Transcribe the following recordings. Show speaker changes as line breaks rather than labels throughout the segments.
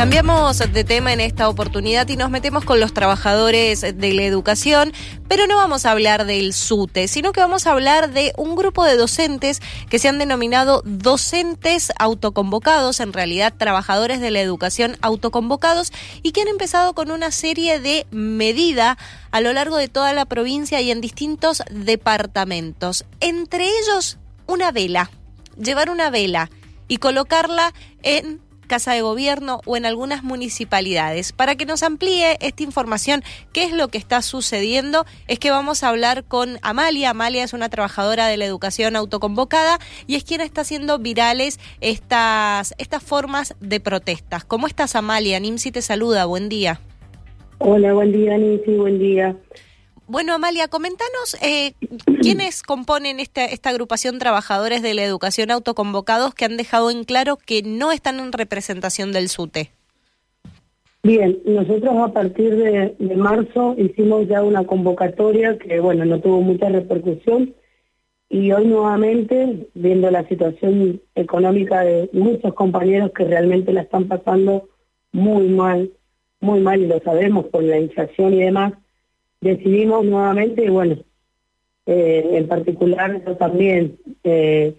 Cambiamos de tema en esta oportunidad y nos metemos con los trabajadores de la educación, pero no vamos a hablar del SUTE, sino que vamos a hablar de un grupo de docentes que se han denominado docentes autoconvocados, en realidad trabajadores de la educación autoconvocados, y que han empezado con una serie de medidas a lo largo de toda la provincia y en distintos departamentos. Entre ellos, una vela, llevar una vela y colocarla en Casa de Gobierno o en algunas municipalidades. Para que nos amplíe esta información, qué es lo que está sucediendo, es que vamos a hablar con Amalia. Amalia es una trabajadora de la educación autoconvocada y es quien está haciendo virales estas, estas formas de protestas. ¿Cómo estás, Amalia? Nimsi te saluda. Buen día.
Hola, buen día, Nimsi. Buen día.
Bueno, Amalia, comentanos eh, quiénes componen esta, esta agrupación trabajadores de la educación autoconvocados que han dejado en claro que no están en representación del SUTE.
Bien, nosotros a partir de, marzo hicimos ya una convocatoria que, bueno, no tuvo mucha repercusión y hoy nuevamente, viendo la situación económica de muchos compañeros que realmente la están pasando muy mal, muy mal y lo sabemos por la inflación y demás, decidimos nuevamente, y bueno, eh, en particular también, eh,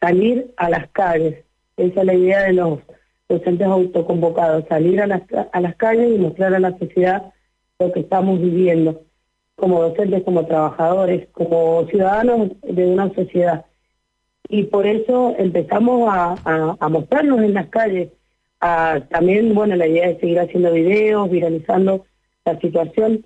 salir a las calles. Esa es la idea de los docentes autoconvocados, salir a las, a las calles y mostrar a la sociedad lo que estamos viviendo, como docentes, como trabajadores, como ciudadanos de una sociedad. Y por eso empezamos a, a, a mostrarnos en las calles. A, también, bueno, la idea es seguir haciendo videos, viralizando la situación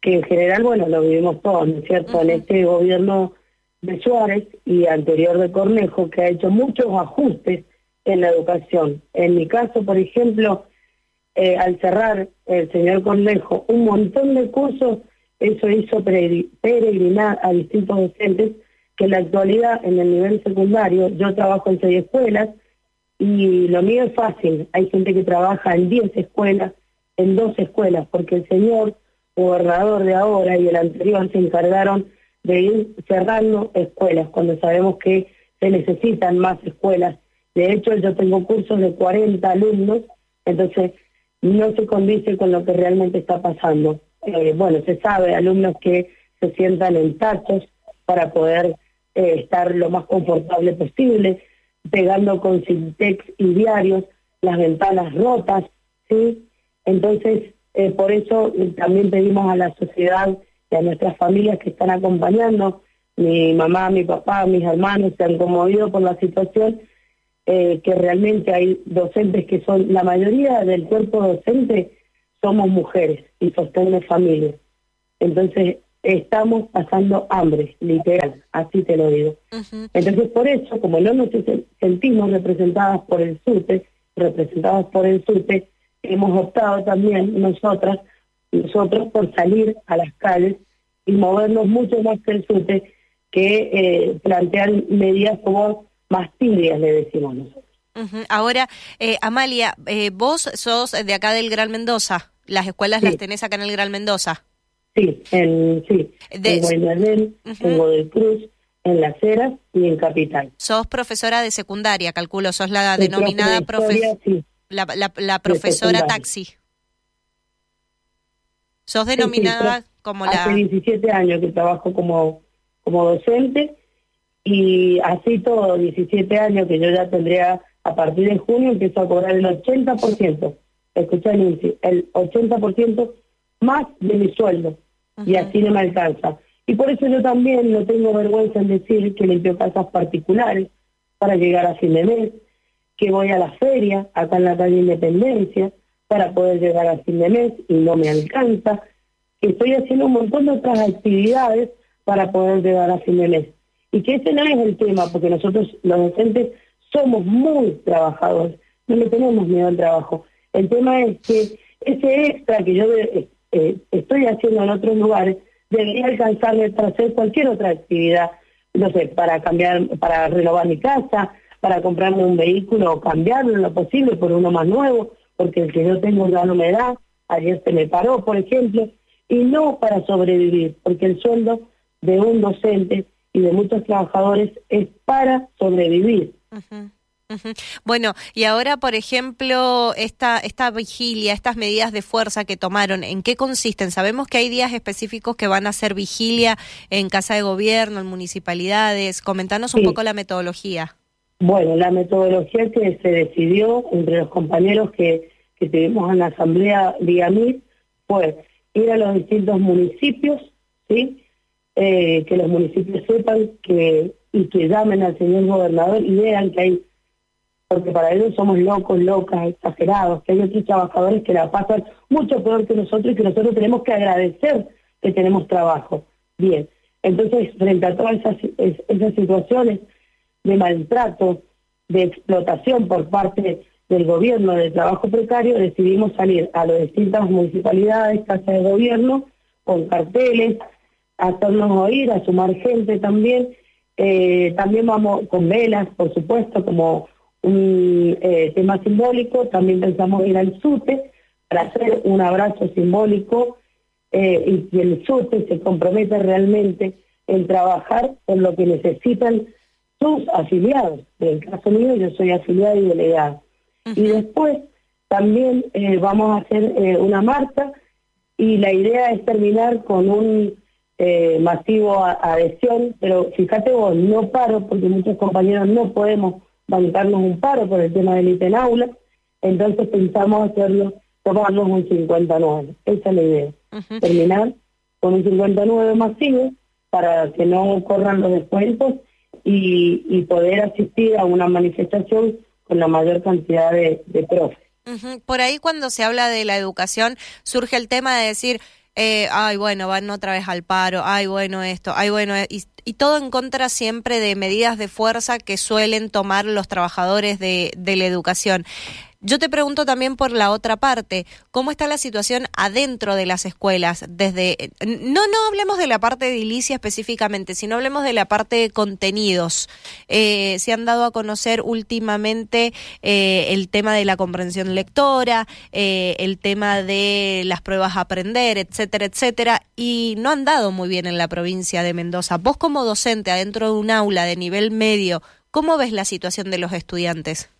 que en general, bueno, lo vivimos todos, ¿no es cierto? En este gobierno de Suárez y anterior de Cornejo, que ha hecho muchos ajustes en la educación. En mi caso, por ejemplo, eh, al cerrar el señor Cornejo un montón de cursos, eso hizo peregrinar a distintos docentes que en la actualidad en el nivel secundario, yo trabajo en seis escuelas y lo mío es fácil. Hay gente que trabaja en diez escuelas, en dos escuelas, porque el señor gobernador de ahora y el anterior se encargaron de ir cerrando escuelas cuando sabemos que se necesitan más escuelas. De hecho, yo tengo cursos de 40 alumnos, entonces no se condice con lo que realmente está pasando. Eh, bueno, se sabe, alumnos que se sientan en tachos para poder eh, estar lo más confortable posible, pegando con Sintex y diarios, las ventanas rotas, ¿sí? Entonces, eh, por eso eh, también pedimos a la sociedad y a nuestras familias que están acompañando, mi mamá, mi papá, mis hermanos se han conmovido por la situación, eh, que realmente hay docentes que son, la mayoría del cuerpo docente somos mujeres y sostenemos familias. Entonces, estamos pasando hambre, literal, así te lo digo. Entonces, por eso, como no nos sentimos representadas por el SUTE, representadas por el SUTE, hemos optado también nosotras, nosotros por salir a las calles y movernos mucho más que el SUTE, que eh, plantear medidas como más tibias, le decimos nosotros.
Ahora, eh, Amalia, eh, vos sos de acá del Gran Mendoza, las escuelas las tenés acá en el Gran Mendoza.
Sí, en, sí, en Guaynabel, en Cruz, en Las Heras y en Capital.
Sos profesora de secundaria, calculo, sos la denominada profesora. Sí la, la, profesora taxi. ¿Sos denominada como la...?
Hace 17 años que trabajo como, como docente y así todo, 17 años que yo ya tendría, a partir de junio empiezo a cobrar el 80%, escucha el 80% más de mi sueldo y así no me alcanza. Y por eso yo también no tengo vergüenza en decir que limpio casas particulares para llegar a fin de mes, que voy a la feria, acá en la calle Independencia, para poder llegar a fin de mes y no me alcanza, que estoy haciendo un montón de otras actividades para poder llegar a fin de mes. Y que ese no es el tema, porque nosotros los docentes somos muy trabajadores, no le tenemos miedo al trabajo. El tema es que ese extra que yo eh, eh, estoy haciendo en otros lugares debería alcanzarme para hacer cualquier otra actividad, no sé, para cambiar, para renovar mi casa, para comprarme un vehículo o cambiarlo en lo posible por uno más nuevo, porque el que yo tengo ya no me da, ayer se me paró, por ejemplo, y no para sobrevivir, porque el sueldo de un docente y de muchos trabajadores es para sobrevivir.
Bueno, y ahora, por ejemplo, esta, esta vigilia, estas medidas de fuerza que tomaron, ¿en qué consisten? Sabemos que hay días específicos que van a hacer vigilia en Casa de Gobierno, en municipalidades. Comentanos un poco la metodología.
Bueno, la metodología que se decidió entre los compañeros que, que tuvimos en la asamblea vía fue ir a los distintos municipios, ¿sí? Eh, que los municipios sepan que y que llamen al señor gobernador y vean que hay porque para ellos somos locos, locas, exagerados, que hay otros trabajadores que la pasan mucho peor que nosotros y que nosotros tenemos que agradecer que tenemos trabajo. Bien, entonces frente a todas esas, esas situaciones de maltrato, de explotación por parte del gobierno de trabajo precario, decidimos salir a las distintas municipalidades, casas de gobierno, con carteles, hacernos oír, a sumar gente también. Eh, también vamos con velas, por supuesto, como un eh, tema simbólico, también pensamos ir al SUTE para hacer un abrazo simbólico eh, y que el SUTE se comprometa realmente en trabajar con lo que necesitan sus afiliados. En el caso mío, yo soy afiliada y delegada. Y después también eh, vamos a hacer una marcha y la idea es terminar con un masivo adhesión, pero fíjate vos, no paro porque muchos compañeros no podemos bancarnos un paro por el tema del ITEN aula, entonces pensamos hacerlo, tomarnos un 59. Esa es la idea. Terminar con un 59 masivo para que no corran los descuentos y, y poder asistir a una manifestación con la mayor cantidad de, de profes.
Por ahí cuando se habla de la educación surge el tema de decir, eh, ay, bueno, van otra vez al paro, ay, bueno, esto, ay, bueno, y, y, todo en contra siempre de medidas de fuerza que suelen tomar los trabajadores de, de la educación. Yo te pregunto también por la otra parte, ¿cómo está la situación adentro de las escuelas? Desde no no hablemos de la parte de edilicia específicamente, sino hablemos de la parte de contenidos. Eh, se han dado a conocer últimamente eh, el tema de la comprensión lectora, eh, el tema de las pruebas a aprender, etcétera, etcétera, y no han dado muy bien en la provincia de Mendoza. Vos como docente adentro de un aula de nivel medio, ¿cómo ves la situación de los estudiantes?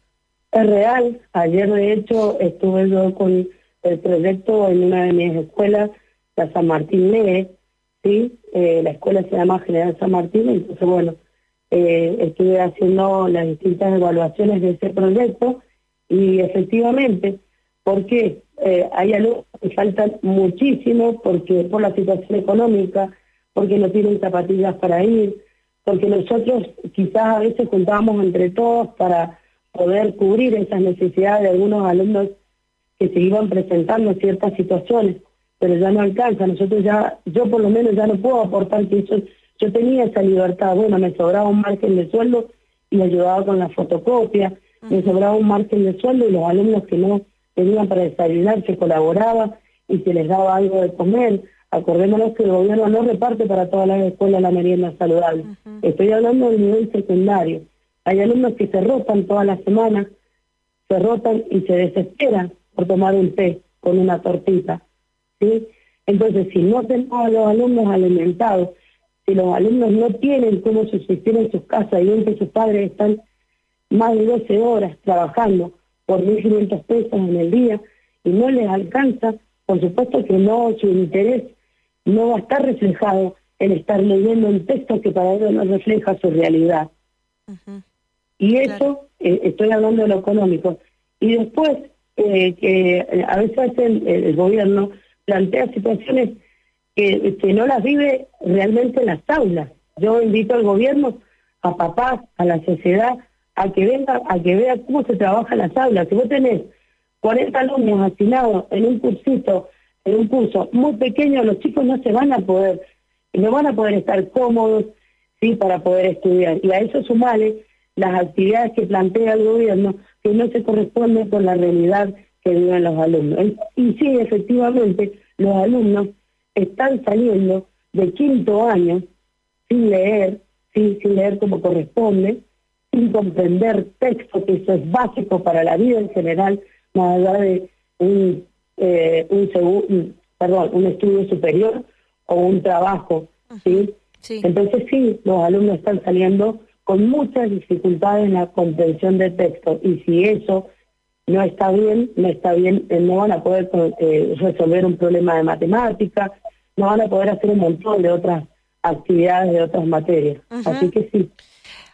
Es real. Ayer, de hecho, estuve yo con el proyecto en una de mis escuelas, la San Martín Lee, ¿sí? Eh, la escuela se llama General San Martín, entonces, bueno, eh, estuve haciendo las distintas evaluaciones de ese proyecto y efectivamente, porque eh, hay algo que faltan muchísimo, porque por la situación económica, porque no tienen zapatillas para ir, porque nosotros quizás a veces contábamos entre todos para poder cubrir esas necesidades de algunos alumnos que se iban presentando en ciertas situaciones, pero ya no alcanza. Nosotros ya, yo por lo menos ya no puedo aportar que eso, yo tenía esa libertad, bueno, me sobraba un margen de sueldo y ayudaba con la fotocopia, me sobraba un margen de sueldo y los alumnos que no tenían para desayunar se colaboraba y se les daba algo de comer. Acordémonos que el gobierno no reparte para todas las escuelas la merienda saludable. Estoy hablando del nivel secundario. Hay alumnos que se rotan toda la semana, se rotan y se desesperan por tomar un té con una tortita. ¿sí? Entonces, si no tenemos a los alumnos alimentados, si los alumnos no tienen cómo subsistir en sus casas y ven que sus padres están más de 12 horas trabajando por 1.500 pesos en el día y no les alcanza, por supuesto que no, su interés no va a estar reflejado en estar leyendo un texto que para ellos no refleja su realidad. Y eso, eh, estoy hablando de lo económico. Y después, eh, que eh, a veces el, gobierno plantea situaciones que, que no las vive realmente en las aulas. Yo invito al gobierno, a papás, a la sociedad, a que venga, a que vea cómo se trabaja en las aulas. Si vos tenés 40 alumnos asignados en un cursito, en un curso muy pequeño, los chicos no se van a poder, no van a poder estar cómodos, sí, para poder estudiar. Y a eso sumale las actividades que plantea el gobierno que no se corresponden con la realidad que viven los alumnos. Y sí, efectivamente, los alumnos están saliendo de quinto año sin leer, sin, sin leer como corresponde, sin comprender texto, que eso es básico para la vida en general, más allá de un, eh, un, perdón, un estudio superior o un trabajo. ¿sí? sí. Entonces sí, los alumnos están saliendo con muchas dificultades en la comprensión de texto. Y si eso no está bien, no está bien, eh, no van a poder eh, resolver un problema de matemática, no van a poder hacer un montón de otras actividades de otras materias. Así que sí.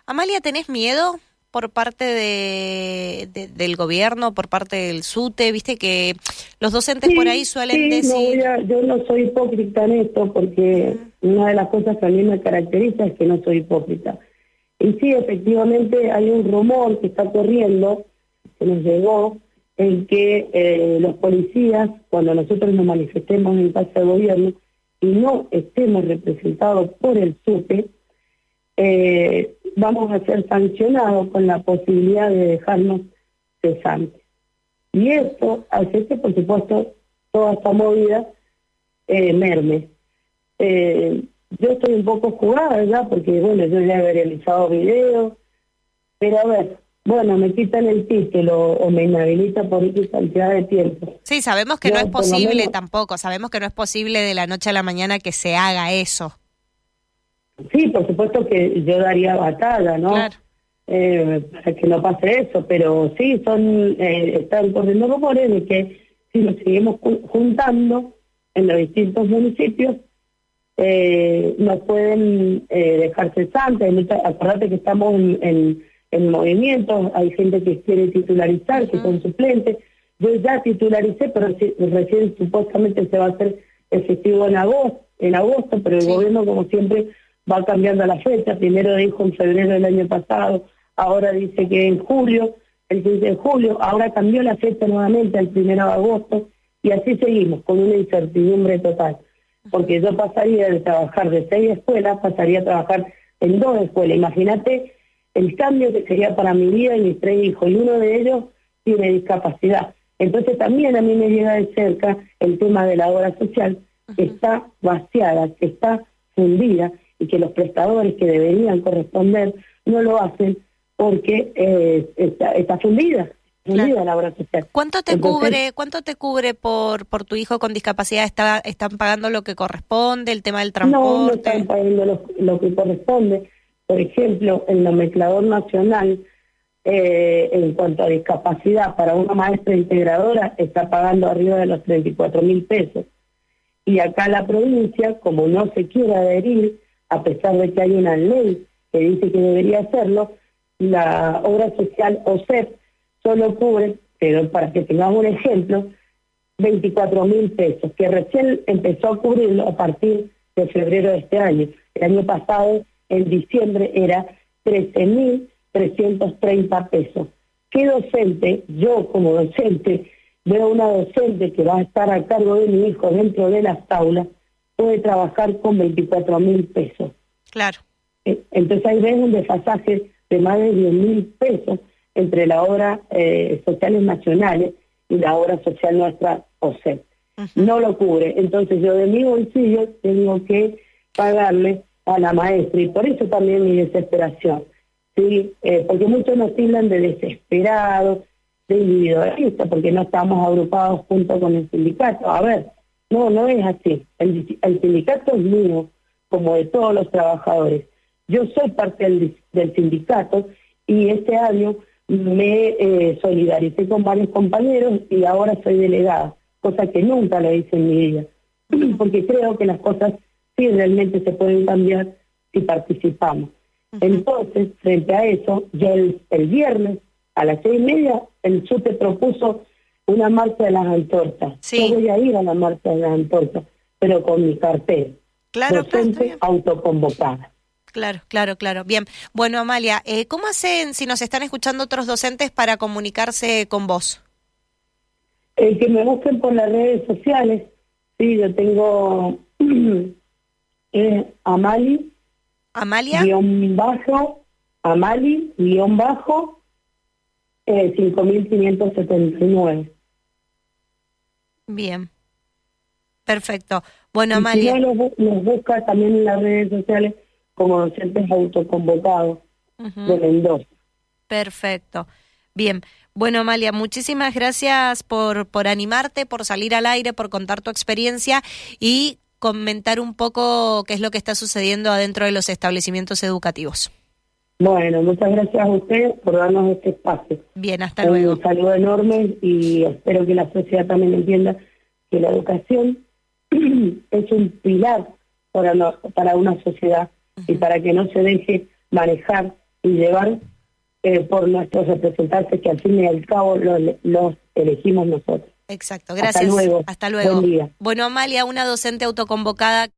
Amalia, ¿tenés miedo por parte de, del gobierno, por parte del SUTE? Viste que los docentes por ahí suelen decir...
yo no soy hipócrita en esto porque una de las cosas que a mí me caracteriza es que no soy hipócrita. Y sí, efectivamente hay un rumor que está corriendo, que nos llegó, en que eh, los policías, cuando nosotros nos manifestemos en casa de gobierno y no estemos representados por el SUTE, eh, vamos a ser sancionados con la posibilidad de dejarnos cesantes. Y esto hace que, por supuesto, toda esta movida eh, merme. Yo estoy un poco jugada ya, porque, bueno, yo ya he realizado videos, pero a ver, bueno, me quitan el título o me inhabilita por X cantidad de tiempo.
Sí, sabemos que no es posible tampoco, sabemos que no es posible de la noche a la mañana que se haga eso.
Sí, por supuesto que yo daría batalla, ¿no? Eh, para que no pase eso, pero sí, son eh, están corriendo rumores de que si nos seguimos juntando en los distintos municipios, eh, nos pueden eh, dejar cesantes. Acordate que estamos en, en, movimiento, hay gente que quiere titularizar, que son suplentes. Yo ya titularicé, pero recién supuestamente se va a hacer efectivo en agosto, en agosto pero el gobierno, como siempre, va cambiando la fecha, primero dijo en febrero del año pasado, ahora dice que en julio, el 15 de julio, ahora cambió la fecha nuevamente al primero de agosto, y así seguimos, con una incertidumbre total, porque yo pasaría de trabajar de seis escuelas, pasaría a trabajar en dos escuelas, imagínate el cambio que sería para mi vida y mis tres hijos, y uno de ellos tiene discapacidad. Entonces también a mí me llega de cerca el tema de la obra social, que está vaciada, que está fundida, y que los prestadores que deberían corresponder no lo hacen porque eh, está, fundida. Social.
¿Cuánto te cubre, cuánto te cubre por por tu hijo con discapacidad? ¿Está, ¿Están pagando lo que corresponde, el tema del transporte?
No, no están pagando lo, que corresponde. Por ejemplo, el nomenclador nacional, eh, en cuanto a discapacidad, para una maestra integradora está pagando arriba de los 34 mil pesos. Y acá la provincia, como no se quiere adherir a pesar de que hay una ley que dice que debería hacerlo, la obra social OSEP solo cubre, pero para que tengamos un ejemplo, 24 mil pesos, que recién empezó a cubrirlo a partir de febrero de este año. El año pasado, en diciembre, era 13 mil 330 pesos. ¿Qué docente, yo como docente, veo una docente que va a estar a cargo de mi hijo dentro de las aulas, puede trabajar con 24 mil pesos.
Claro.
Eh, entonces ahí ves un desfasaje de más de 10 mil pesos entre la obra eh, sociales nacionales y la obra social nuestra OSEP. No lo cubre. Entonces yo de mi bolsillo tengo que pagarle a la maestra y por eso también mi desesperación. ¿sí? Eh, porque muchos nos tildan de desesperados, de individualistas, porque no estamos agrupados junto con el sindicato. A ver, no, no es así. El, sindicato es mío, como de todos los trabajadores. Yo soy parte del, sindicato y este año me eh, solidaricé con varios compañeros y ahora soy delegada, cosa que nunca lo hice en mi vida, porque creo que las cosas sí realmente se pueden cambiar si participamos. Entonces, frente a eso, yo el, viernes a las seis y media, el SUTE propuso una marcha de las antorchas. Yo voy a ir a la marcha de las antorchas, pero con mi cartel. Claro, docente autoconvocada.
Claro, claro, claro. Bien. Bueno, Amalia, eh, ¿cómo hacen si nos están escuchando otros docentes para comunicarse con vos?
Eh, que me busquen por las redes sociales. Sí, yo tengo eh, Amali.
Amalia.
Guión bajo, Amali, guion bajo, eh, 5579.
Bien. Perfecto. Bueno, Amalia.
Si no, nos, busca también en las redes sociales como docentes autoconvocados de Mendoza.
Perfecto. Bien. Bueno, Amalia, muchísimas gracias por, por animarte, por salir al aire, por contar tu experiencia y comentar un poco qué es lo que está sucediendo adentro de los establecimientos educativos.
Bueno, muchas gracias a usted por darnos este espacio.
Bien, hasta luego.
Un saludo enorme y espero que la sociedad también entienda que la educación es un pilar para, para una sociedad y para que no se deje manejar y llevar eh, por nuestros representantes que al fin y al cabo los, elegimos nosotros.
Exacto, gracias. Hasta luego. Hasta luego. Bueno, Amalia, una docente autoconvocada.